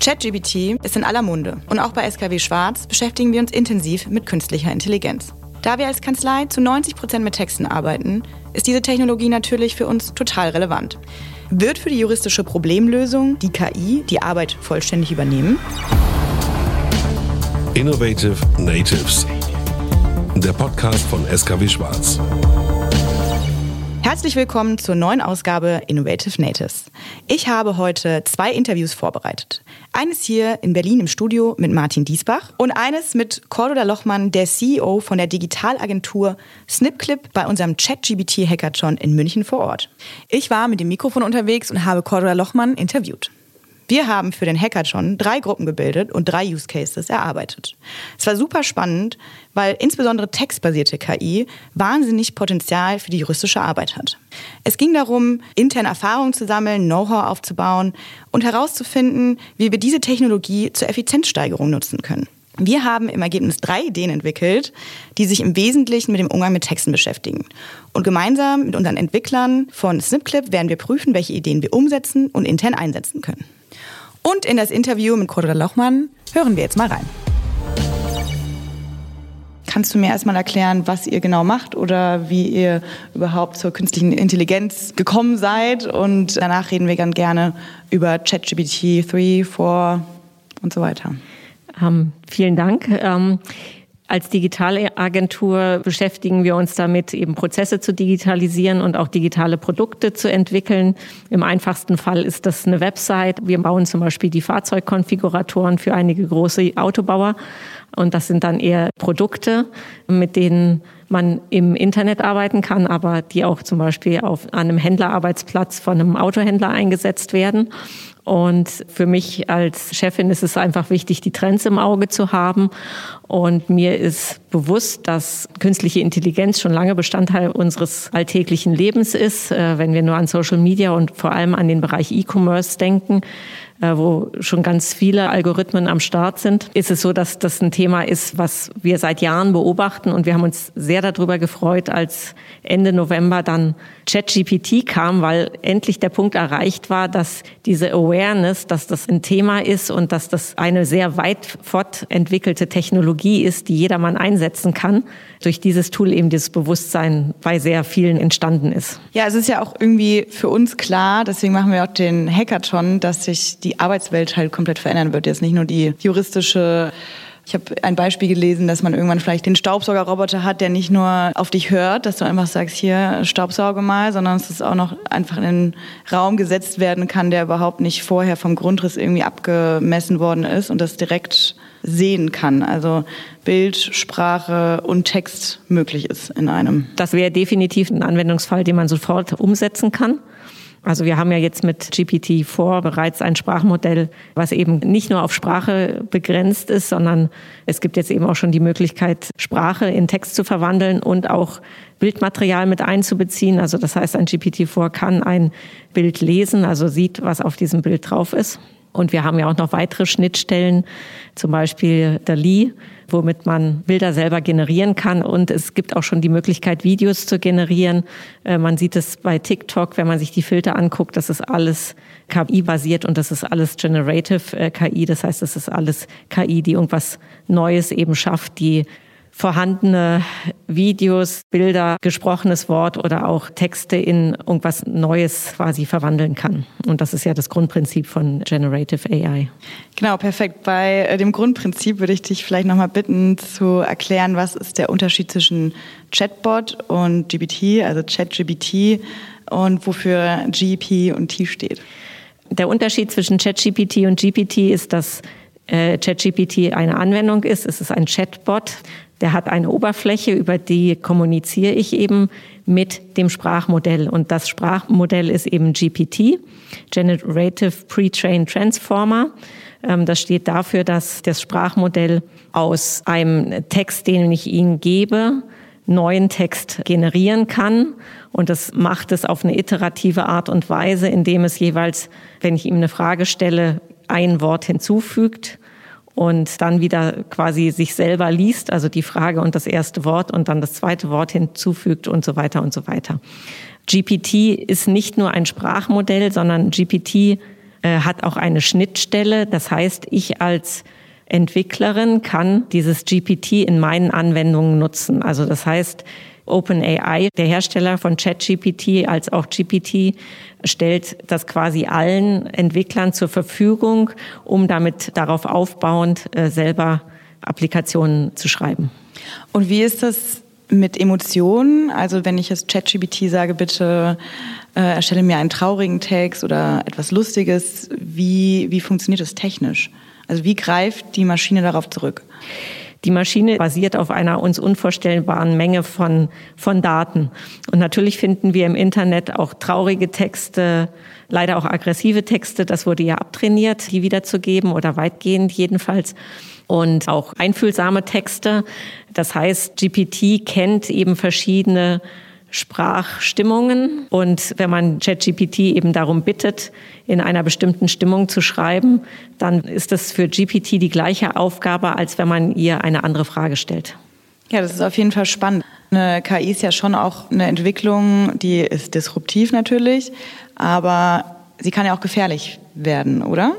ChatGPT ist in aller Munde und auch bei SKW Schwarz beschäftigen wir uns intensiv mit künstlicher Intelligenz. Da wir als Kanzlei zu 90 Prozent mit Texten arbeiten, ist diese Technologie natürlich für uns total relevant. Wird für die juristische Problemlösung die KI die Arbeit vollständig übernehmen? Innovative Natives, der Podcast von SKW Schwarz. Herzlich willkommen zur neuen Ausgabe Innovative Natives. Ich habe heute zwei Interviews vorbereitet. Eines hier in Berlin im Studio mit Martin Diesbach und eines mit Cordula Lochmann, der CEO von der Digitalagentur Snipclip bei unserem ChatGBT Hackathon in München vor Ort. Ich war mit dem Mikrofon unterwegs und habe Cordula Lochmann interviewt. Wir haben für den Hackathon drei Gruppen gebildet und drei Use Cases erarbeitet. Es war super spannend, weil insbesondere textbasierte KI wahnsinnig Potenzial für die juristische Arbeit hat. Es ging darum, interne Erfahrungen zu sammeln, Know-how aufzubauen und herauszufinden, wie wir diese Technologie zur Effizienzsteigerung nutzen können. Wir haben im Ergebnis drei Ideen entwickelt, die sich im Wesentlichen mit dem Umgang mit Texten beschäftigen. Und gemeinsam mit unseren Entwicklern von Snipclip werden wir prüfen, welche Ideen wir umsetzen und intern einsetzen können. Und in das Interview mit Cordula Lochmann hören wir jetzt mal rein. Kannst du mir erstmal erklären, was ihr genau macht oder wie ihr überhaupt zur künstlichen Intelligenz gekommen seid? Und danach reden wir ganz gerne über ChatGPT 3, 4 und so weiter. Ähm, vielen Dank. Ähm als digitale Agentur beschäftigen wir uns damit, eben Prozesse zu digitalisieren und auch digitale Produkte zu entwickeln. Im einfachsten Fall ist das eine Website. Wir bauen zum Beispiel die Fahrzeugkonfiguratoren für einige große Autobauer. Und das sind dann eher Produkte, mit denen man im Internet arbeiten kann, aber die auch zum Beispiel auf einem Händlerarbeitsplatz von einem Autohändler eingesetzt werden. Und für mich als Chefin ist es einfach wichtig, die Trends im Auge zu haben. Und mir ist bewusst, dass künstliche Intelligenz schon lange Bestandteil unseres alltäglichen Lebens ist. Äh, wenn wir nur an Social Media und vor allem an den Bereich E-Commerce denken, wo schon ganz viele Algorithmen am Start sind, ist es so, dass das ein Thema ist, was wir seit Jahren beobachten. Und wir haben uns sehr darüber gefreut, als Ende November dann ChatGPT kam, weil endlich der Punkt erreicht war, dass diese Awareness, dass das ein Thema ist und dass das eine sehr weit fortentwickelte Technologie ist, die jedermann einsetzen kann, durch dieses Tool eben dieses Bewusstsein bei sehr vielen entstanden ist. Ja, es ist ja auch irgendwie für uns klar, deswegen machen wir auch den Hackathon, dass sich die die Arbeitswelt halt komplett verändern wird. Jetzt nicht nur die juristische ich habe ein Beispiel gelesen, dass man irgendwann vielleicht den Staubsaugerroboter hat, der nicht nur auf dich hört, dass du einfach sagst, hier staubsauge mal, sondern dass es auch noch einfach in einen Raum gesetzt werden kann, der überhaupt nicht vorher vom Grundriss irgendwie abgemessen worden ist und das direkt sehen kann. Also Bild, Sprache und Text möglich ist in einem. Das wäre definitiv ein Anwendungsfall, den man sofort umsetzen kann. Also wir haben ja jetzt mit GPT-4 bereits ein Sprachmodell, was eben nicht nur auf Sprache begrenzt ist, sondern es gibt jetzt eben auch schon die Möglichkeit, Sprache in Text zu verwandeln und auch Bildmaterial mit einzubeziehen. Also das heißt, ein GPT-4 kann ein Bild lesen, also sieht, was auf diesem Bild drauf ist. Und wir haben ja auch noch weitere Schnittstellen, zum Beispiel Lee, womit man Bilder selber generieren kann. Und es gibt auch schon die Möglichkeit, Videos zu generieren. Äh, man sieht es bei TikTok, wenn man sich die Filter anguckt, das ist alles KI-basiert und das ist alles Generative äh, KI. Das heißt, das ist alles KI, die irgendwas Neues eben schafft, die vorhandene Videos, Bilder, gesprochenes Wort oder auch Texte in irgendwas Neues quasi verwandeln kann. Und das ist ja das Grundprinzip von Generative AI. Genau, perfekt. Bei äh, dem Grundprinzip würde ich dich vielleicht nochmal bitten zu erklären, was ist der Unterschied zwischen Chatbot und GPT, also ChatGPT und wofür GP und T steht. Der Unterschied zwischen ChatGPT und GPT ist, dass äh, ChatGPT eine Anwendung ist. Es ist ein Chatbot. Der hat eine Oberfläche, über die kommuniziere ich eben mit dem Sprachmodell. Und das Sprachmodell ist eben GPT, Generative Pre-Trained Transformer. Ähm, das steht dafür, dass das Sprachmodell aus einem Text, den ich Ihnen gebe, neuen Text generieren kann. Und das macht es auf eine iterative Art und Weise, indem es jeweils, wenn ich ihm eine Frage stelle, ein Wort hinzufügt und dann wieder quasi sich selber liest, also die Frage und das erste Wort und dann das zweite Wort hinzufügt und so weiter und so weiter. GPT ist nicht nur ein Sprachmodell, sondern GPT äh, hat auch eine Schnittstelle. Das heißt, ich als Entwicklerin kann dieses GPT in meinen Anwendungen nutzen. Also das heißt, OpenAI, der Hersteller von ChatGPT als auch GPT, stellt das quasi allen Entwicklern zur Verfügung, um damit darauf aufbauend äh, selber Applikationen zu schreiben. Und wie ist das mit Emotionen? Also wenn ich jetzt ChatGPT sage, bitte äh, erstelle mir einen traurigen Text oder etwas Lustiges, wie, wie funktioniert das technisch? Also wie greift die Maschine darauf zurück? Die Maschine basiert auf einer uns unvorstellbaren Menge von, von Daten. Und natürlich finden wir im Internet auch traurige Texte, leider auch aggressive Texte. Das wurde ja abtrainiert, die wiederzugeben oder weitgehend jedenfalls. Und auch einfühlsame Texte. Das heißt, GPT kennt eben verschiedene Sprachstimmungen. Und wenn man ChatGPT eben darum bittet, in einer bestimmten Stimmung zu schreiben, dann ist das für GPT die gleiche Aufgabe, als wenn man ihr eine andere Frage stellt. Ja, das ist auf jeden Fall spannend. Eine KI ist ja schon auch eine Entwicklung, die ist disruptiv natürlich, aber sie kann ja auch gefährlich werden, oder?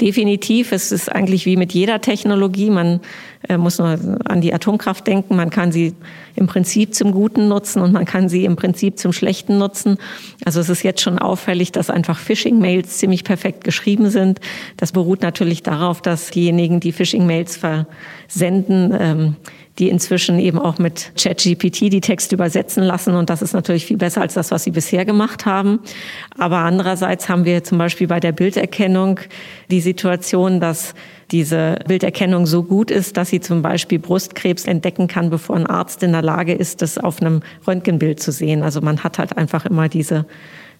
Definitiv. Es ist eigentlich wie mit jeder Technologie. Man äh, muss nur an die Atomkraft denken. Man kann sie im Prinzip zum Guten nutzen und man kann sie im Prinzip zum Schlechten nutzen. Also es ist jetzt schon auffällig, dass einfach Phishing-Mails ziemlich perfekt geschrieben sind. Das beruht natürlich darauf, dass diejenigen, die Phishing-Mails versenden, ähm, die inzwischen eben auch mit ChatGPT die Texte übersetzen lassen. Und das ist natürlich viel besser als das, was sie bisher gemacht haben. Aber andererseits haben wir zum Beispiel bei der Bilderkennung die Situation, dass diese Bilderkennung so gut ist, dass sie zum Beispiel Brustkrebs entdecken kann, bevor ein Arzt in der Lage ist, das auf einem Röntgenbild zu sehen. Also man hat halt einfach immer diese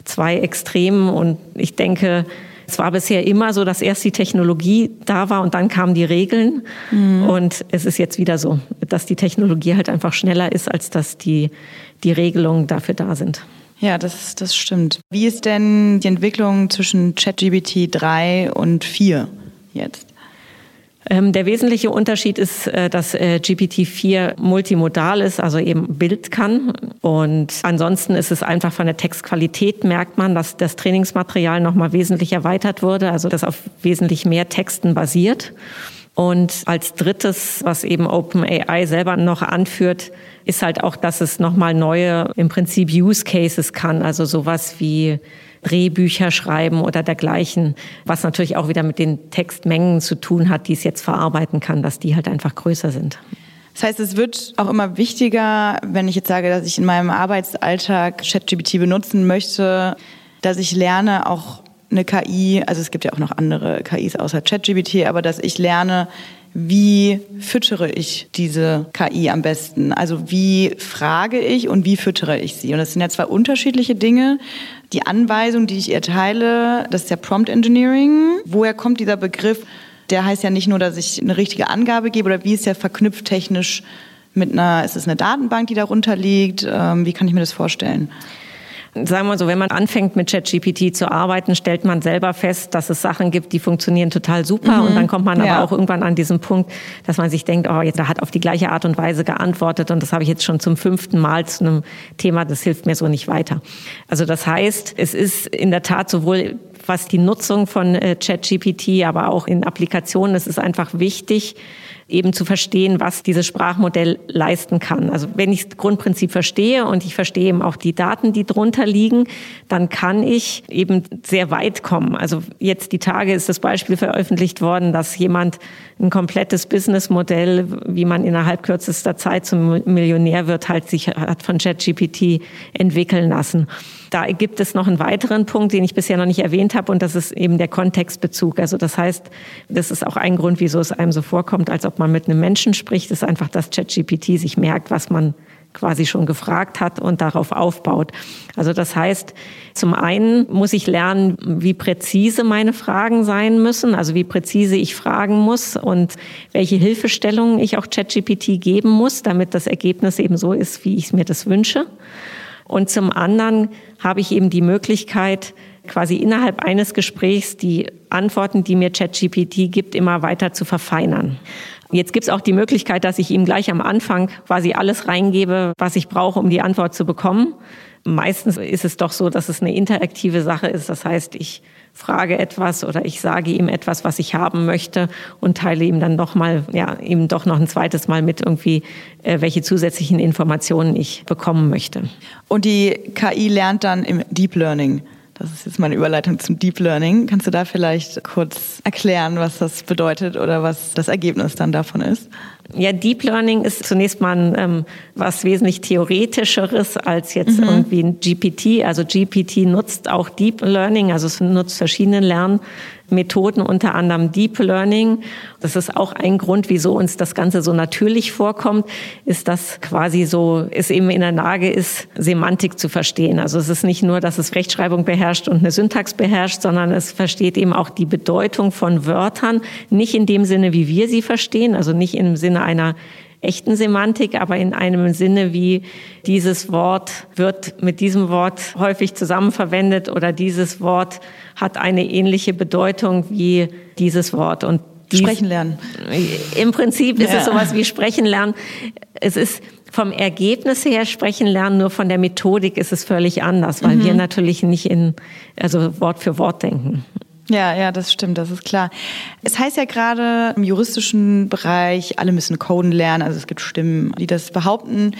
zwei Extremen. Und ich denke, es war bisher immer so, dass erst die Technologie da war und dann kamen die Regeln. Mhm. Und es ist jetzt wieder so, dass die Technologie halt einfach schneller ist, als dass die, die Regelungen dafür da sind. Ja, das, das stimmt. Wie ist denn die Entwicklung zwischen ChatGPT 3 und 4 jetzt? Ähm, der wesentliche Unterschied ist, äh, dass äh, GPT-4 multimodal ist, also eben Bild kann. Und ansonsten ist es einfach von der Textqualität merkt man, dass das Trainingsmaterial nochmal wesentlich erweitert wurde, also das auf wesentlich mehr Texten basiert. Und als drittes, was eben OpenAI selber noch anführt, ist halt auch, dass es nochmal neue, im Prinzip Use Cases kann, also sowas wie Drehbücher schreiben oder dergleichen, was natürlich auch wieder mit den Textmengen zu tun hat, die es jetzt verarbeiten kann, dass die halt einfach größer sind. Das heißt, es wird auch immer wichtiger, wenn ich jetzt sage, dass ich in meinem Arbeitsalltag ChatGPT benutzen möchte, dass ich lerne, auch eine KI, also es gibt ja auch noch andere KIs außer ChatGPT, aber dass ich lerne, wie füttere ich diese KI am besten? Also wie frage ich und wie füttere ich sie? Und das sind ja zwei unterschiedliche Dinge. Die Anweisung, die ich ihr teile, das ist ja Prompt Engineering. Woher kommt dieser Begriff? Der heißt ja nicht nur, dass ich eine richtige Angabe gebe oder wie ist der verknüpft technisch mit einer, ist es eine Datenbank, die darunter liegt? Ähm, wie kann ich mir das vorstellen? Sagen wir so, wenn man anfängt mit ChatGPT zu arbeiten, stellt man selber fest, dass es Sachen gibt, die funktionieren total super. Mhm. Und dann kommt man aber ja. auch irgendwann an diesen Punkt, dass man sich denkt, oh, jetzt, hat auf die gleiche Art und Weise geantwortet und das habe ich jetzt schon zum fünften Mal zu einem Thema, das hilft mir so nicht weiter. Also das heißt, es ist in der Tat sowohl was die Nutzung von äh, ChatGPT, aber auch in Applikationen, es ist einfach wichtig, eben zu verstehen, was dieses Sprachmodell leisten kann. Also wenn ich das Grundprinzip verstehe und ich verstehe eben auch die Daten, die drunter liegen, dann kann ich eben sehr weit kommen. Also jetzt die Tage ist das Beispiel veröffentlicht worden, dass jemand ein komplettes Businessmodell, wie man innerhalb kürzester Zeit zum Millionär wird, halt sich hat von ChatGPT entwickeln lassen. Da gibt es noch einen weiteren Punkt, den ich bisher noch nicht erwähnt habe, und das ist eben der Kontextbezug. Also das heißt, das ist auch ein Grund, wieso es einem so vorkommt, als ob man mit einem Menschen spricht, ist einfach, dass ChatGPT sich merkt, was man quasi schon gefragt hat und darauf aufbaut. Also das heißt, zum einen muss ich lernen, wie präzise meine Fragen sein müssen, also wie präzise ich fragen muss und welche Hilfestellungen ich auch ChatGPT geben muss, damit das Ergebnis eben so ist, wie ich mir das wünsche. Und zum anderen habe ich eben die Möglichkeit, quasi innerhalb eines Gesprächs die Antworten, die mir ChatGPT gibt, immer weiter zu verfeinern. Jetzt gibt es auch die Möglichkeit, dass ich ihm gleich am Anfang quasi alles reingebe, was ich brauche, um die Antwort zu bekommen. Meistens ist es doch so, dass es eine interaktive Sache ist. Das heißt, ich frage etwas oder ich sage ihm etwas, was ich haben möchte und teile ihm dann noch mal, ja, ihm doch noch ein zweites Mal mit irgendwie, äh, welche zusätzlichen Informationen ich bekommen möchte. Und die KI lernt dann im Deep Learning. Das ist jetzt meine Überleitung zum Deep Learning. Kannst du da vielleicht kurz erklären, was das bedeutet oder was das Ergebnis dann davon ist? Ja, Deep Learning ist zunächst mal ähm, was wesentlich theoretischeres als jetzt mhm. irgendwie ein GPT. Also GPT nutzt auch Deep Learning, also es nutzt verschiedene Lernmethoden, unter anderem Deep Learning. Das ist auch ein Grund, wieso uns das Ganze so natürlich vorkommt, ist, dass quasi so es eben in der Lage ist, Semantik zu verstehen. Also es ist nicht nur, dass es Rechtschreibung beherrscht und eine Syntax beherrscht, sondern es versteht eben auch die Bedeutung von Wörtern, nicht in dem Sinne, wie wir sie verstehen, also nicht im Sinne einer echten Semantik, aber in einem Sinne wie dieses Wort wird mit diesem Wort häufig zusammenverwendet oder dieses Wort hat eine ähnliche Bedeutung wie dieses Wort. Und dies, Sprechen lernen. Im Prinzip ist ja. es sowas wie Sprechen lernen. Es ist vom Ergebnis her sprechen lernen, nur von der Methodik ist es völlig anders, weil mhm. wir natürlich nicht in, also Wort für Wort denken. Ja, ja, das stimmt, das ist klar. Es heißt ja gerade im juristischen Bereich, alle müssen coden lernen, also es gibt Stimmen, die das behaupten.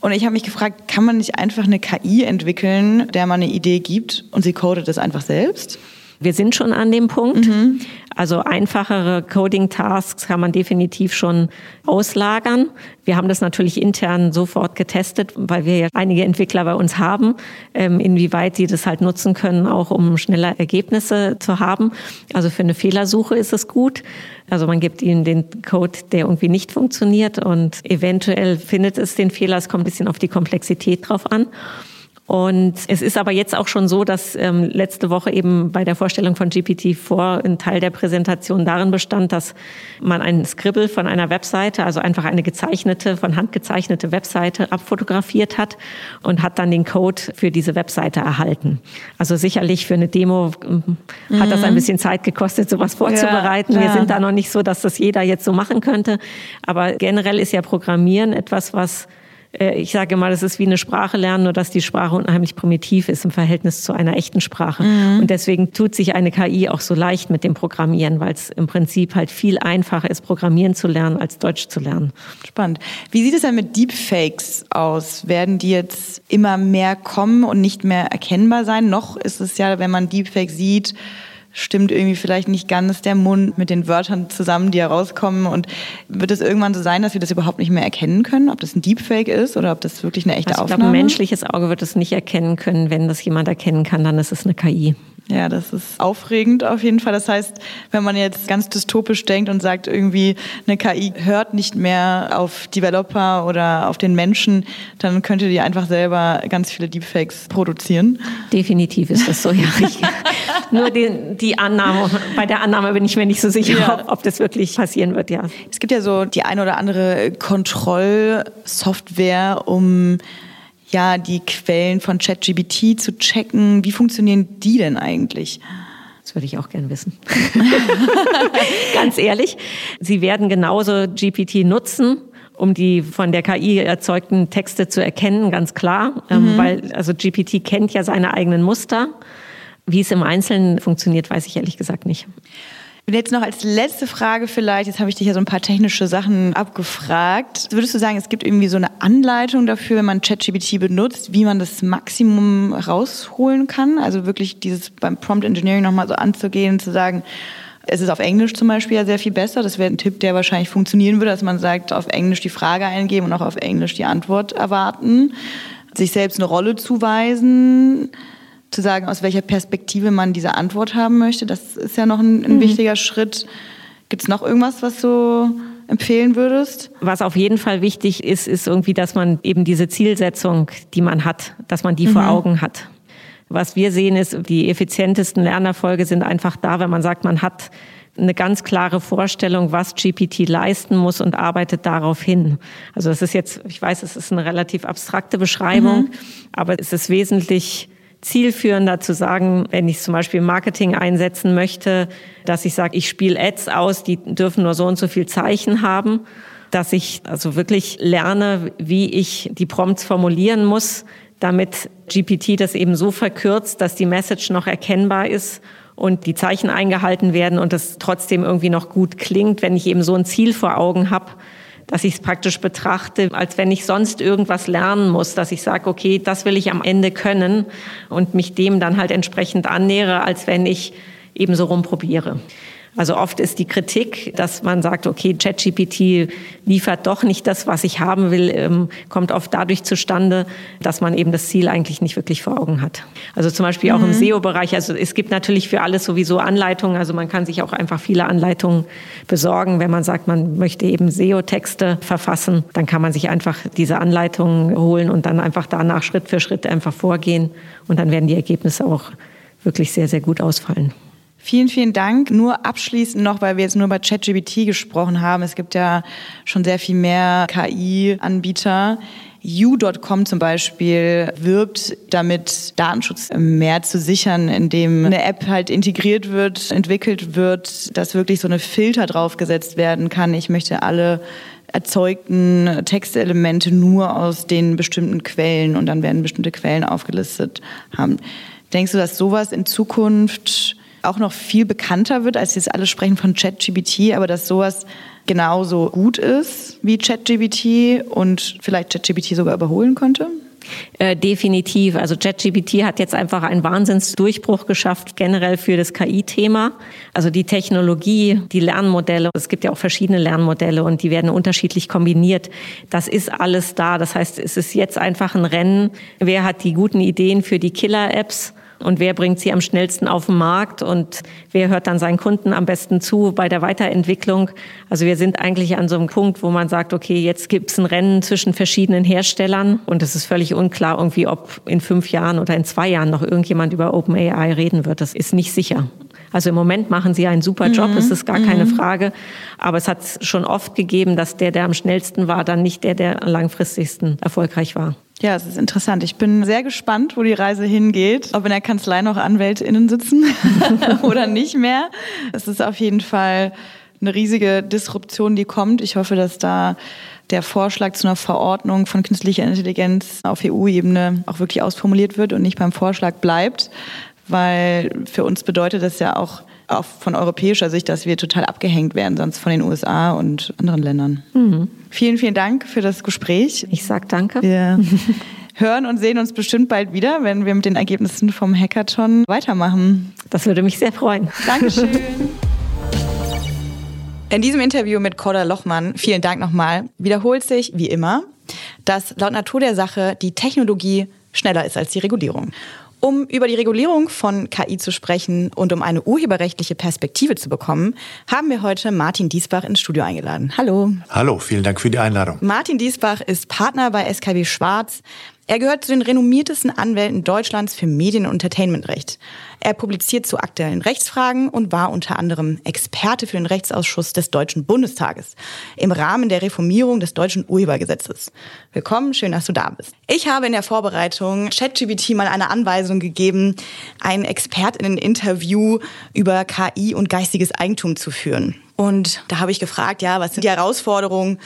Und ich habe mich gefragt, kann man nicht einfach eine KI entwickeln, der man eine Idee gibt und sie codet das einfach selbst? Wir sind schon an dem Punkt. Mhm. Also einfachere Coding-Tasks kann man definitiv schon auslagern. Wir haben das natürlich intern sofort getestet, weil wir ja einige Entwickler bei uns haben, ähm, inwieweit sie das halt nutzen können, auch um schneller Ergebnisse zu haben. Also für eine Fehlersuche ist es gut. Also man gibt ihnen den Code, der irgendwie nicht funktioniert und eventuell findet es den Fehler. Es kommt ein bisschen auf die Komplexität drauf an. Und es ist aber jetzt auch schon so, dass ähm, letzte Woche eben bei der Vorstellung von GPT-4 ein Teil der Präsentation darin bestand, dass man einen Scribble von einer Webseite, also einfach eine gezeichnete, von Hand gezeichnete Webseite abfotografiert hat und hat dann den Code für diese Webseite erhalten. Also sicherlich für eine Demo mhm. hat das ein mhm. bisschen Zeit gekostet, sowas vorzubereiten. Ja, Wir sind da noch nicht so, dass das jeder jetzt so machen könnte. Aber generell ist ja Programmieren etwas, was ich sage mal, das ist wie eine Sprache lernen, nur dass die Sprache unheimlich primitiv ist im Verhältnis zu einer echten Sprache. Mhm. Und deswegen tut sich eine KI auch so leicht mit dem Programmieren, weil es im Prinzip halt viel einfacher ist, Programmieren zu lernen, als Deutsch zu lernen. Spannend. Wie sieht es denn mit Deepfakes aus? Werden die jetzt immer mehr kommen und nicht mehr erkennbar sein? Noch ist es ja, wenn man Deepfake sieht, stimmt irgendwie vielleicht nicht ganz der Mund mit den Wörtern zusammen, die herauskommen. Und wird es irgendwann so sein, dass wir das überhaupt nicht mehr erkennen können, ob das ein Deepfake ist oder ob das wirklich eine echte also ich Aufnahme ist? Ich glaube, ein menschliches Auge wird es nicht erkennen können. Wenn das jemand erkennen kann, dann ist es eine KI. Ja, das ist aufregend auf jeden Fall. Das heißt, wenn man jetzt ganz dystopisch denkt und sagt, irgendwie eine KI hört nicht mehr auf Developer oder auf den Menschen, dann könnte die einfach selber ganz viele Deepfakes produzieren. Definitiv ist das so, ja. Nur die, die, Annahme, bei der Annahme bin ich mir nicht so sicher, ja. ob, ob das wirklich passieren wird, ja. Es gibt ja so die eine oder andere Kontrollsoftware, um ja, die Quellen von ChatGBT zu checken. Wie funktionieren die denn eigentlich? Das würde ich auch gern wissen. Ganz ehrlich. Sie werden genauso GPT nutzen um die von der KI erzeugten Texte zu erkennen, ganz klar, ähm, mhm. weil also GPT kennt ja seine eigenen Muster. Wie es im Einzelnen funktioniert, weiß ich ehrlich gesagt nicht. Und jetzt noch als letzte Frage vielleicht, jetzt habe ich dich ja so ein paar technische Sachen abgefragt. Würdest du sagen, es gibt irgendwie so eine Anleitung dafür, wenn man ChatGPT benutzt, wie man das Maximum rausholen kann? Also wirklich dieses beim Prompt Engineering nochmal so anzugehen, zu sagen, es ist auf Englisch zum Beispiel ja sehr viel besser. Das wäre ein Tipp, der wahrscheinlich funktionieren würde, dass man sagt, auf Englisch die Frage eingeben und auch auf Englisch die Antwort erwarten. Sich selbst eine Rolle zuweisen zu sagen, aus welcher Perspektive man diese Antwort haben möchte. Das ist ja noch ein, ein mhm. wichtiger Schritt. Gibt es noch irgendwas, was du empfehlen würdest? Was auf jeden Fall wichtig ist, ist irgendwie, dass man eben diese Zielsetzung, die man hat, dass man die mhm. vor Augen hat. Was wir sehen ist, die effizientesten Lernerfolge sind einfach da, wenn man sagt, man hat eine ganz klare Vorstellung, was GPT leisten muss und arbeitet darauf hin. Also das ist jetzt, ich weiß, es ist eine relativ abstrakte Beschreibung, mhm. aber es ist wesentlich zielführender zu sagen, wenn ich zum Beispiel Marketing einsetzen möchte, dass ich sage, ich spiele Ads aus, die dürfen nur so und so viel Zeichen haben, dass ich also wirklich lerne, wie ich die Prompts formulieren muss, damit GPT das eben so verkürzt, dass die Message noch erkennbar ist und die Zeichen eingehalten werden und es trotzdem irgendwie noch gut klingt, wenn ich eben so ein Ziel vor Augen habe, dass ich es praktisch betrachte, als wenn ich sonst irgendwas lernen muss, dass ich sage, okay, das will ich am Ende können und mich dem dann halt entsprechend annähere, als wenn ich eben so rumprobiere. Also oft ist die Kritik, dass man sagt, okay, ChatGPT liefert doch nicht das, was ich haben will, ähm, kommt oft dadurch zustande, dass man eben das Ziel eigentlich nicht wirklich vor Augen hat. Also zum Beispiel auch mhm. im SEO-Bereich. Also es gibt natürlich für alles sowieso Anleitungen. Also man kann sich auch einfach viele Anleitungen besorgen. Wenn man sagt, man möchte eben SEO-Texte verfassen, dann kann man sich einfach diese Anleitungen holen und dann einfach danach Schritt für Schritt einfach vorgehen. Und dann werden die Ergebnisse auch wirklich sehr, sehr gut ausfallen. Vielen, vielen Dank. Nur abschließend noch, weil wir jetzt nur über ChatGPT gesprochen haben. Es gibt ja schon sehr viel mehr KI-Anbieter. U.com zum Beispiel wirbt damit, Datenschutz mehr zu sichern, indem eine App halt integriert wird, entwickelt wird, dass wirklich so eine Filter draufgesetzt werden kann. Ich möchte alle erzeugten Textelemente nur aus den bestimmten Quellen und dann werden bestimmte Quellen aufgelistet haben. Denkst du, dass sowas in Zukunft auch noch viel bekannter wird, als jetzt alle sprechen von ChatGPT, aber dass sowas genauso gut ist wie ChatGPT und vielleicht ChatGPT sogar überholen könnte? Äh, definitiv. Also ChatGPT hat jetzt einfach einen Wahnsinnsdurchbruch geschafft, generell für das KI-Thema. Also die Technologie, die Lernmodelle, es gibt ja auch verschiedene Lernmodelle und die werden unterschiedlich kombiniert. Das ist alles da. Das heißt, es ist jetzt einfach ein Rennen. Wer hat die guten Ideen für die Killer-Apps? Und wer bringt sie am schnellsten auf den Markt und wer hört dann seinen Kunden am besten zu bei der Weiterentwicklung. Also wir sind eigentlich an so einem Punkt, wo man sagt, okay, jetzt gibt es ein Rennen zwischen verschiedenen Herstellern und es ist völlig unklar irgendwie, ob in fünf Jahren oder in zwei Jahren noch irgendjemand über OpenAI reden wird. Das ist nicht sicher. Also im Moment machen sie einen super Job, mhm. das ist gar keine mhm. Frage. Aber es hat schon oft gegeben, dass der, der am schnellsten war, dann nicht der, der am langfristigsten erfolgreich war. Ja, es ist interessant. Ich bin sehr gespannt, wo die Reise hingeht. Ob in der Kanzlei noch AnwältInnen sitzen oder nicht mehr. Es ist auf jeden Fall eine riesige Disruption, die kommt. Ich hoffe, dass da der Vorschlag zu einer Verordnung von künstlicher Intelligenz auf EU-Ebene auch wirklich ausformuliert wird und nicht beim Vorschlag bleibt. Weil für uns bedeutet das ja auch auch von europäischer Sicht, dass wir total abgehängt werden, sonst von den USA und anderen Ländern. Mhm. Vielen, vielen Dank für das Gespräch. Ich sag danke. Wir hören und sehen uns bestimmt bald wieder, wenn wir mit den Ergebnissen vom Hackathon weitermachen. Das würde mich sehr freuen. Dankeschön. In diesem Interview mit Corda Lochmann, vielen Dank nochmal, wiederholt sich, wie immer, dass laut Natur der Sache die Technologie schneller ist als die Regulierung. Um über die Regulierung von KI zu sprechen und um eine urheberrechtliche Perspektive zu bekommen, haben wir heute Martin Diesbach ins Studio eingeladen. Hallo. Hallo, vielen Dank für die Einladung. Martin Diesbach ist Partner bei SKW Schwarz. Er gehört zu den renommiertesten Anwälten Deutschlands für Medien- und Entertainmentrecht. Er publiziert zu aktuellen Rechtsfragen und war unter anderem Experte für den Rechtsausschuss des Deutschen Bundestages im Rahmen der Reformierung des deutschen Urhebergesetzes. Willkommen, schön, dass du da bist. Ich habe in der Vorbereitung ChatGPT mal eine Anweisung gegeben, ein Expertinnen-Interview über KI und geistiges Eigentum zu führen. Und da habe ich gefragt, ja, was sind die Herausforderungen,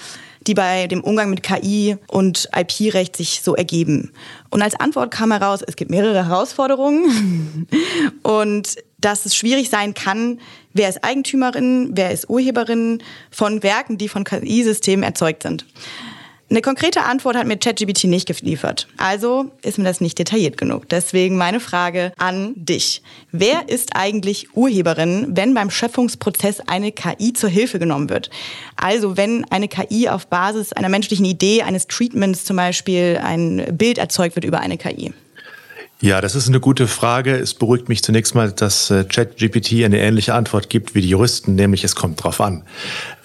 die bei dem Umgang mit KI und IP-Recht sich so ergeben. Und als Antwort kam heraus, es gibt mehrere Herausforderungen und dass es schwierig sein kann, wer ist Eigentümerin, wer ist Urheberin von Werken, die von KI-Systemen erzeugt sind. Eine konkrete Antwort hat mir ChatGPT nicht geliefert. Also ist mir das nicht detailliert genug. Deswegen meine Frage an dich. Wer ist eigentlich Urheberin, wenn beim Schöpfungsprozess eine KI zur Hilfe genommen wird? Also wenn eine KI auf Basis einer menschlichen Idee, eines Treatments zum Beispiel, ein Bild erzeugt wird über eine KI? Ja, das ist eine gute Frage. Es beruhigt mich zunächst mal, dass äh, ChatGPT eine ähnliche Antwort gibt wie die Juristen, nämlich es kommt drauf an.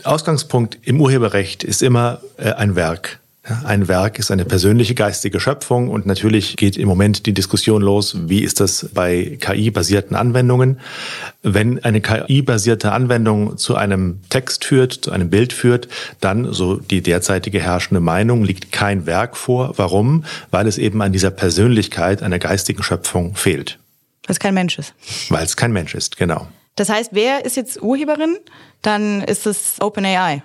Ausgangspunkt im Urheberrecht ist immer äh, ein Werk. Ein Werk ist eine persönliche geistige Schöpfung und natürlich geht im Moment die Diskussion los, wie ist das bei KI-basierten Anwendungen. Wenn eine KI-basierte Anwendung zu einem Text führt, zu einem Bild führt, dann, so die derzeitige herrschende Meinung, liegt kein Werk vor. Warum? Weil es eben an dieser Persönlichkeit einer geistigen Schöpfung fehlt. Weil es kein Mensch ist. Weil es kein Mensch ist, genau. Das heißt, wer ist jetzt Urheberin? Dann ist es OpenAI.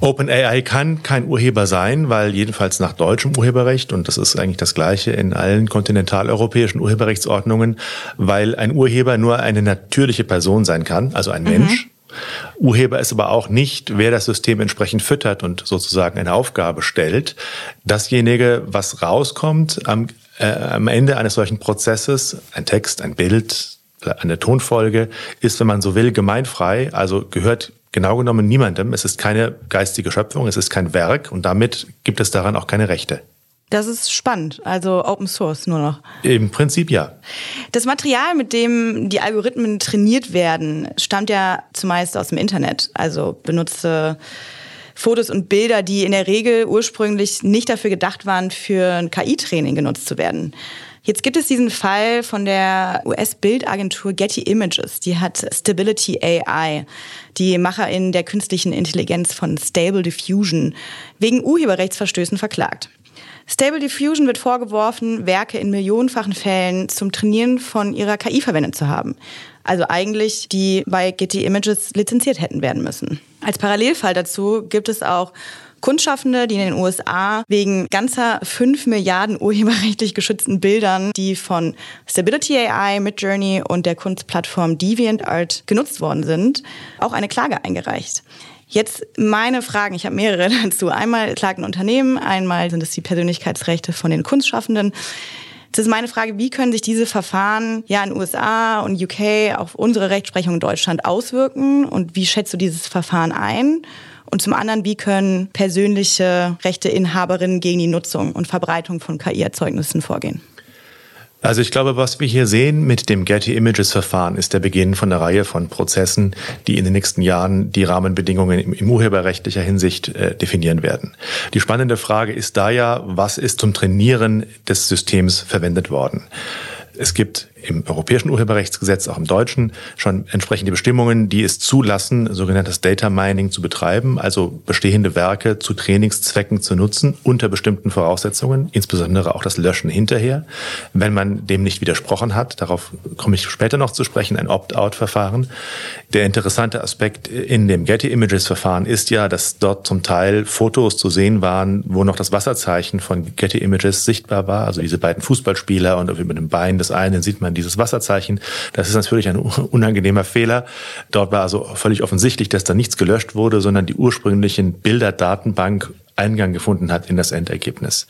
OpenAI kann kein Urheber sein, weil jedenfalls nach deutschem Urheberrecht, und das ist eigentlich das gleiche in allen kontinentaleuropäischen Urheberrechtsordnungen, weil ein Urheber nur eine natürliche Person sein kann, also ein mhm. Mensch. Urheber ist aber auch nicht, wer das System entsprechend füttert und sozusagen eine Aufgabe stellt. Dasjenige, was rauskommt am, äh, am Ende eines solchen Prozesses, ein Text, ein Bild, eine Tonfolge, ist, wenn man so will, gemeinfrei, also gehört genau genommen niemandem. Es ist keine geistige Schöpfung, es ist kein Werk und damit gibt es daran auch keine Rechte. Das ist spannend, also Open Source nur noch. Im Prinzip ja. Das Material, mit dem die Algorithmen trainiert werden, stammt ja zumeist aus dem Internet. Also benutze Fotos und Bilder, die in der Regel ursprünglich nicht dafür gedacht waren, für ein KI-Training genutzt zu werden. Jetzt gibt es diesen Fall von der US-Bildagentur Getty Images. Die hat Stability AI, die Macherin der künstlichen Intelligenz von Stable Diffusion, wegen Urheberrechtsverstößen verklagt. Stable Diffusion wird vorgeworfen, Werke in millionenfachen Fällen zum Trainieren von ihrer KI verwendet zu haben. Also eigentlich, die bei Getty Images lizenziert hätten werden müssen. Als Parallelfall dazu gibt es auch Kunstschaffende, die in den USA wegen ganzer 5 Milliarden urheberrechtlich geschützten Bildern, die von Stability AI, Midjourney und der Kunstplattform DeviantArt genutzt worden sind, auch eine Klage eingereicht. Jetzt meine Fragen, ich habe mehrere dazu. Einmal klagt ein Unternehmen, einmal sind es die Persönlichkeitsrechte von den Kunstschaffenden. Jetzt ist meine Frage, wie können sich diese Verfahren ja in USA und UK auf unsere Rechtsprechung in Deutschland auswirken und wie schätzt du dieses Verfahren ein? Und zum anderen, wie können persönliche Rechteinhaberinnen gegen die Nutzung und Verbreitung von KI-Erzeugnissen vorgehen? Also ich glaube, was wir hier sehen mit dem Getty Images Verfahren ist der Beginn von einer Reihe von Prozessen, die in den nächsten Jahren die Rahmenbedingungen im, urheberrechtlicher Hinsicht äh, definieren werden. Die spannende Frage ist da ja, was ist zum Trainieren des Systems verwendet worden? Es gibt im europäischen Urheberrechtsgesetz, auch im deutschen, schon entsprechende Bestimmungen, die es zulassen, sogenanntes Data Mining zu betreiben, also bestehende Werke zu Trainingszwecken zu nutzen, unter bestimmten Voraussetzungen, insbesondere auch das Löschen hinterher. Wenn man dem nicht widersprochen hat, darauf komme ich später noch zu sprechen, ein Opt-out-Verfahren. Der interessante Aspekt in dem Getty Images Verfahren ist ja, dass dort zum Teil Fotos zu sehen waren, wo noch das Wasserzeichen von Getty Images sichtbar war, also diese beiden Fußballspieler und über dem Bein des einen sieht man dieses Wasserzeichen. Das ist natürlich ein unangenehmer Fehler. Dort war also völlig offensichtlich, dass da nichts gelöscht wurde, sondern die ursprünglichen Bilderdatenbank Eingang gefunden hat in das Endergebnis.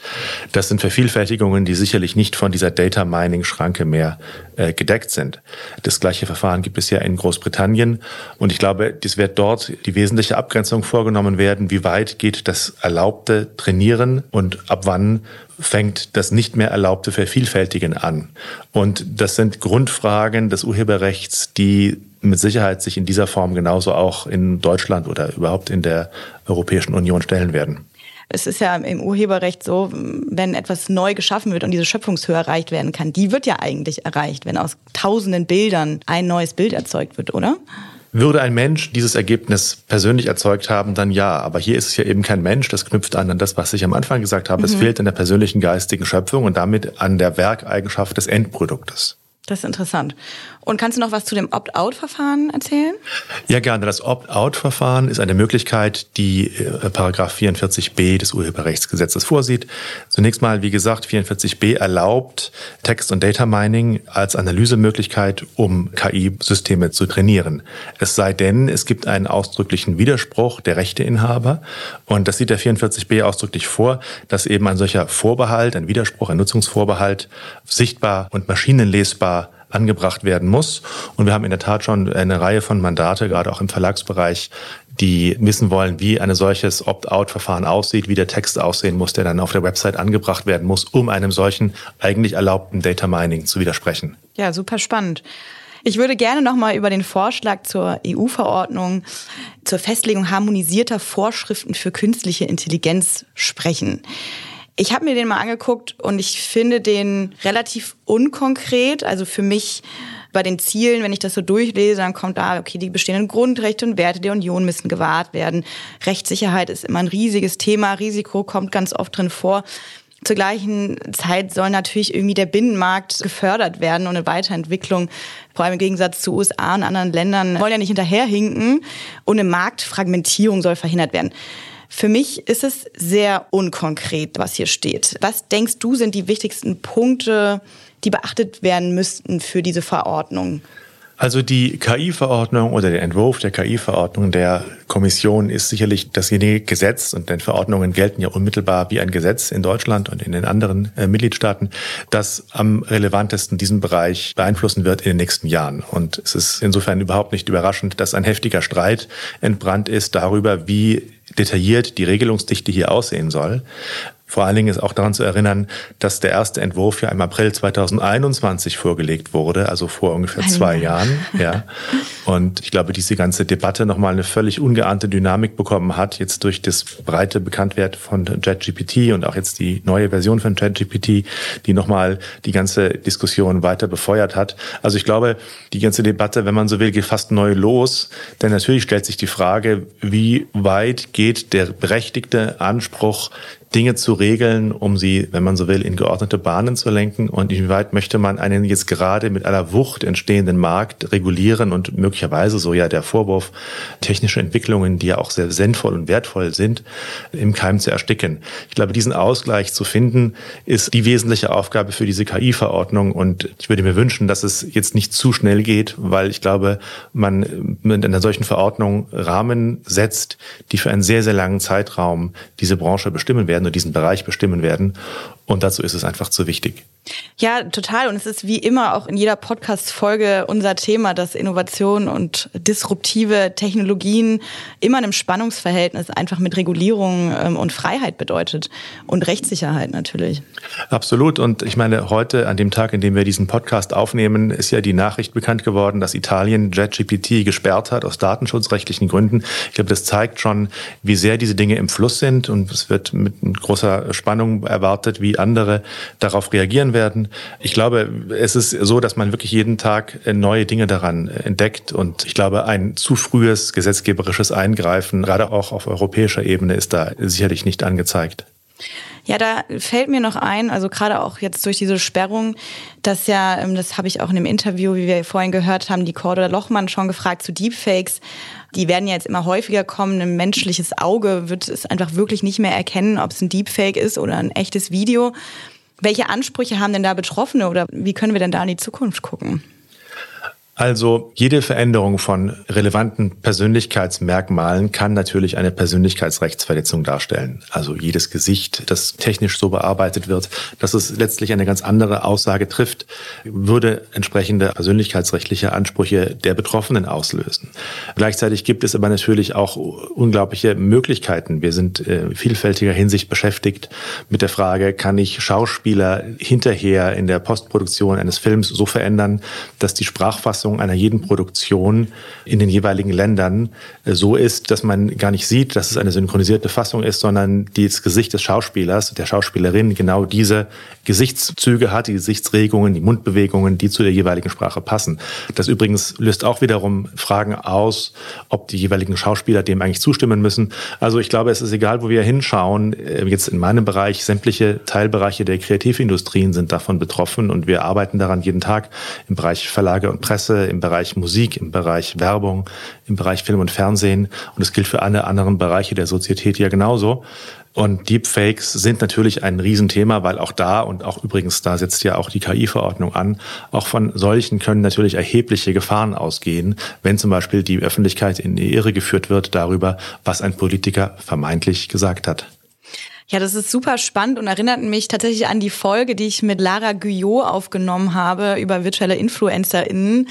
Das sind Vervielfältigungen, die sicherlich nicht von dieser Data Mining Schranke mehr äh, gedeckt sind. Das gleiche Verfahren gibt es ja in Großbritannien und ich glaube, dies wird dort die wesentliche Abgrenzung vorgenommen werden, wie weit geht das erlaubte Trainieren und ab wann fängt das nicht mehr erlaubte Vervielfältigen an. Und das sind Grundfragen des Urheberrechts, die mit Sicherheit sich in dieser Form genauso auch in Deutschland oder überhaupt in der Europäischen Union stellen werden. Es ist ja im Urheberrecht so, wenn etwas neu geschaffen wird und diese Schöpfungshöhe erreicht werden kann, die wird ja eigentlich erreicht, wenn aus tausenden Bildern ein neues Bild erzeugt wird, oder? Würde ein Mensch dieses Ergebnis persönlich erzeugt haben, dann ja. Aber hier ist es ja eben kein Mensch. Das knüpft an an das, was ich am Anfang gesagt habe. Mhm. Es fehlt an der persönlichen geistigen Schöpfung und damit an der Werkeigenschaft des Endproduktes. Das ist interessant. Und kannst du noch was zu dem Opt-out-Verfahren erzählen? Ja, gerne. Das Opt-out-Verfahren ist eine Möglichkeit, die äh, Paragraph 44b des Urheberrechtsgesetzes vorsieht. Zunächst mal, wie gesagt, 44b erlaubt Text- und Data Mining als Analysemöglichkeit, um KI-Systeme zu trainieren. Es sei denn, es gibt einen ausdrücklichen Widerspruch der Rechteinhaber. Und das sieht der 44b ausdrücklich vor, dass eben ein solcher Vorbehalt, ein Widerspruch, ein Nutzungsvorbehalt sichtbar und maschinenlesbar angebracht werden muss. Und wir haben in der Tat schon eine Reihe von Mandate, gerade auch im Verlagsbereich, die wissen wollen, wie ein solches Opt-out-Verfahren aussieht, wie der Text aussehen muss, der dann auf der Website angebracht werden muss, um einem solchen eigentlich erlaubten Data Mining zu widersprechen. Ja, super spannend. Ich würde gerne noch mal über den Vorschlag zur EU-Verordnung zur Festlegung harmonisierter Vorschriften für künstliche Intelligenz sprechen. Ich habe mir den mal angeguckt und ich finde den relativ unkonkret. Also für mich bei den Zielen, wenn ich das so durchlese, dann kommt da, okay, die bestehenden Grundrechte und Werte der Union müssen gewahrt werden. Rechtssicherheit ist immer ein riesiges Thema. Risiko kommt ganz oft drin vor. Zur gleichen Zeit soll natürlich irgendwie der Binnenmarkt gefördert werden und eine Weiterentwicklung, vor allem im Gegensatz zu USA und anderen Ländern, wollen ja nicht hinterherhinken und eine Marktfragmentierung soll verhindert werden. Für mich ist es sehr unkonkret, was hier steht. Was denkst du sind die wichtigsten Punkte, die beachtet werden müssten für diese Verordnung? Also die KI-Verordnung oder der Entwurf der KI-Verordnung der Kommission ist sicherlich dasjenige Gesetz und denn Verordnungen gelten ja unmittelbar wie ein Gesetz in Deutschland und in den anderen äh, Mitgliedstaaten, das am relevantesten diesen Bereich beeinflussen wird in den nächsten Jahren. Und es ist insofern überhaupt nicht überraschend, dass ein heftiger Streit entbrannt ist darüber, wie detailliert die Regelungsdichte hier aussehen soll. Vor allen Dingen ist auch daran zu erinnern, dass der erste Entwurf ja im April 2021 vorgelegt wurde, also vor ungefähr zwei Jahren. Ja. Und ich glaube, diese ganze Debatte nochmal eine völlig ungeahnte Dynamik bekommen hat, jetzt durch das breite Bekanntwerden von JetGPT und auch jetzt die neue Version von JetGPT, die nochmal die ganze Diskussion weiter befeuert hat. Also ich glaube, die ganze Debatte, wenn man so will, geht fast neu los. Denn natürlich stellt sich die Frage, wie weit geht der berechtigte Anspruch Dinge zu regeln, um sie, wenn man so will, in geordnete Bahnen zu lenken? Und inwieweit möchte man einen jetzt gerade mit aller Wucht entstehenden Markt regulieren und möglicherweise so ja der Vorwurf, technische Entwicklungen, die ja auch sehr sinnvoll und wertvoll sind, im Keim zu ersticken? Ich glaube, diesen Ausgleich zu finden, ist die wesentliche Aufgabe für diese KI-Verordnung. Und ich würde mir wünschen, dass es jetzt nicht zu schnell geht, weil ich glaube, man mit einer solchen Verordnung Rahmen setzt, die für einen sehr, sehr langen Zeitraum diese Branche bestimmen werden werden und diesen Bereich bestimmen werden. Und dazu ist es einfach zu wichtig. Ja, total. Und es ist wie immer auch in jeder Podcast-Folge unser Thema, dass Innovation und disruptive Technologien immer einem Spannungsverhältnis einfach mit Regulierung ähm, und Freiheit bedeutet. Und Rechtssicherheit natürlich. Absolut. Und ich meine, heute, an dem Tag, in dem wir diesen Podcast aufnehmen, ist ja die Nachricht bekannt geworden, dass Italien JetGPT gesperrt hat aus datenschutzrechtlichen Gründen. Ich glaube, das zeigt schon, wie sehr diese Dinge im Fluss sind. Und es wird mit großer Spannung erwartet, wie andere darauf reagieren werden. Ich glaube, es ist so, dass man wirklich jeden Tag neue Dinge daran entdeckt. Und ich glaube, ein zu frühes gesetzgeberisches Eingreifen, gerade auch auf europäischer Ebene, ist da sicherlich nicht angezeigt. Ja, da fällt mir noch ein, also gerade auch jetzt durch diese Sperrung, dass ja, ähm, das habe ich auch in dem Interview, wie wir vorhin gehört haben, die Cordula Lochmann schon gefragt zu Deepfakes. Die werden ja jetzt immer häufiger kommen. Ein menschliches Auge wird es einfach wirklich nicht mehr erkennen, ob es ein Deepfake ist oder ein echtes Video. Welche Ansprüche haben denn da Betroffene oder wie können wir denn da in die Zukunft gucken? Also jede Veränderung von relevanten Persönlichkeitsmerkmalen kann natürlich eine Persönlichkeitsrechtsverletzung darstellen. Also jedes Gesicht, das technisch so bearbeitet wird, dass es letztlich eine ganz andere Aussage trifft, würde entsprechende persönlichkeitsrechtliche Ansprüche der Betroffenen auslösen. Gleichzeitig gibt es aber natürlich auch unglaubliche Möglichkeiten. Wir sind äh, vielfältiger Hinsicht beschäftigt mit der Frage, kann ich Schauspieler hinterher in der Postproduktion eines Films so verändern, dass die Sprachfassung Fassung einer jeden Produktion in den jeweiligen Ländern äh, so ist, dass man gar nicht sieht, dass es eine synchronisierte Fassung ist, sondern das Gesicht des Schauspielers, der Schauspielerin genau diese Gesichtszüge hat, die Gesichtsregungen, die Mundbewegungen, die zu der jeweiligen Sprache passen. Das übrigens löst auch wiederum Fragen aus, ob die jeweiligen Schauspieler dem eigentlich zustimmen müssen. Also ich glaube, es ist egal, wo wir hinschauen. Äh, jetzt in meinem Bereich, sämtliche Teilbereiche der Kreativindustrien sind davon betroffen und wir arbeiten daran jeden Tag im Bereich Verlage und Presse, im Bereich Musik, im Bereich Werbung, im Bereich Film und Fernsehen. Und es gilt für alle anderen Bereiche der Sozietät ja genauso. Und Deepfakes sind natürlich ein Riesenthema, weil auch da und auch übrigens, da setzt ja auch die KI-Verordnung an, auch von solchen können natürlich erhebliche Gefahren ausgehen, wenn zum Beispiel die Öffentlichkeit in die Irre geführt wird darüber, was ein Politiker vermeintlich gesagt hat. Ja, das ist super spannend und erinnert mich tatsächlich an die Folge, die ich mit Lara Guyot aufgenommen habe über virtuelle InfluencerInnen.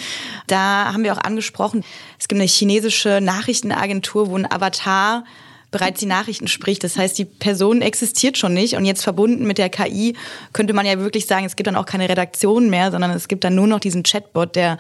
Da haben wir auch angesprochen, es gibt eine chinesische Nachrichtenagentur, wo ein Avatar bereits die Nachrichten spricht. Das heißt, die Person existiert schon nicht. Und jetzt verbunden mit der KI könnte man ja wirklich sagen, es gibt dann auch keine Redaktion mehr, sondern es gibt dann nur noch diesen Chatbot, der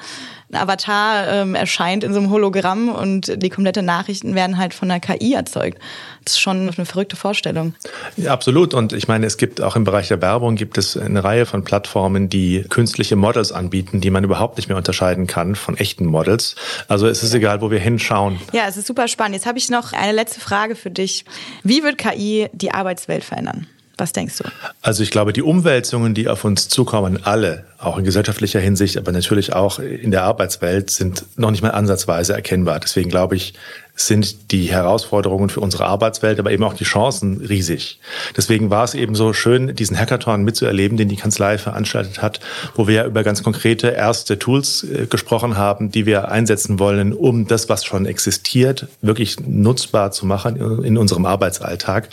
ein Avatar ähm, erscheint in so einem Hologramm und die komplette Nachrichten werden halt von der KI erzeugt. Das ist schon eine verrückte Vorstellung. Ja, absolut. Und ich meine, es gibt auch im Bereich der Werbung gibt es eine Reihe von Plattformen, die künstliche Models anbieten, die man überhaupt nicht mehr unterscheiden kann von echten Models. Also es ist egal, wo wir hinschauen. Ja, es ist super spannend. Jetzt habe ich noch eine letzte Frage für dich. Wie wird KI die Arbeitswelt verändern? Was denkst du? Also ich glaube, die Umwälzungen, die auf uns zukommen, alle auch in gesellschaftlicher Hinsicht, aber natürlich auch in der Arbeitswelt, sind noch nicht mal ansatzweise erkennbar. Deswegen glaube ich, sind die Herausforderungen für unsere Arbeitswelt, aber eben auch die Chancen riesig. Deswegen war es eben so schön, diesen Hackathon mitzuerleben, den die Kanzlei veranstaltet hat, wo wir über ganz konkrete erste Tools äh, gesprochen haben, die wir einsetzen wollen, um das, was schon existiert, wirklich nutzbar zu machen in unserem Arbeitsalltag.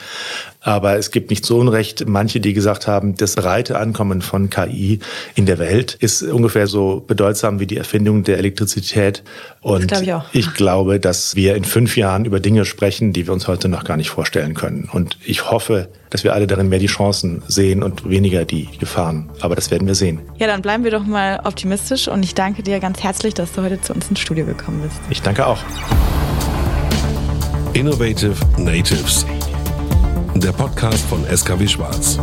Aber es gibt nicht so Unrecht manche, die gesagt haben, das breite Ankommen von KI in der Welt ist ungefähr so bedeutsam wie die Erfindung der Elektrizität. Und das ich, auch. ich glaube, dass wir in fünf Jahren über Dinge sprechen, die wir uns heute noch gar nicht vorstellen können. Und ich hoffe, dass wir alle darin mehr die Chancen sehen und weniger die Gefahren. Aber das werden wir sehen. Ja, dann bleiben wir doch mal optimistisch und ich danke dir ganz herzlich, dass du heute zu uns ins Studio gekommen bist. Ich danke auch. Innovative Natives der Podcast von SKW Schwarz.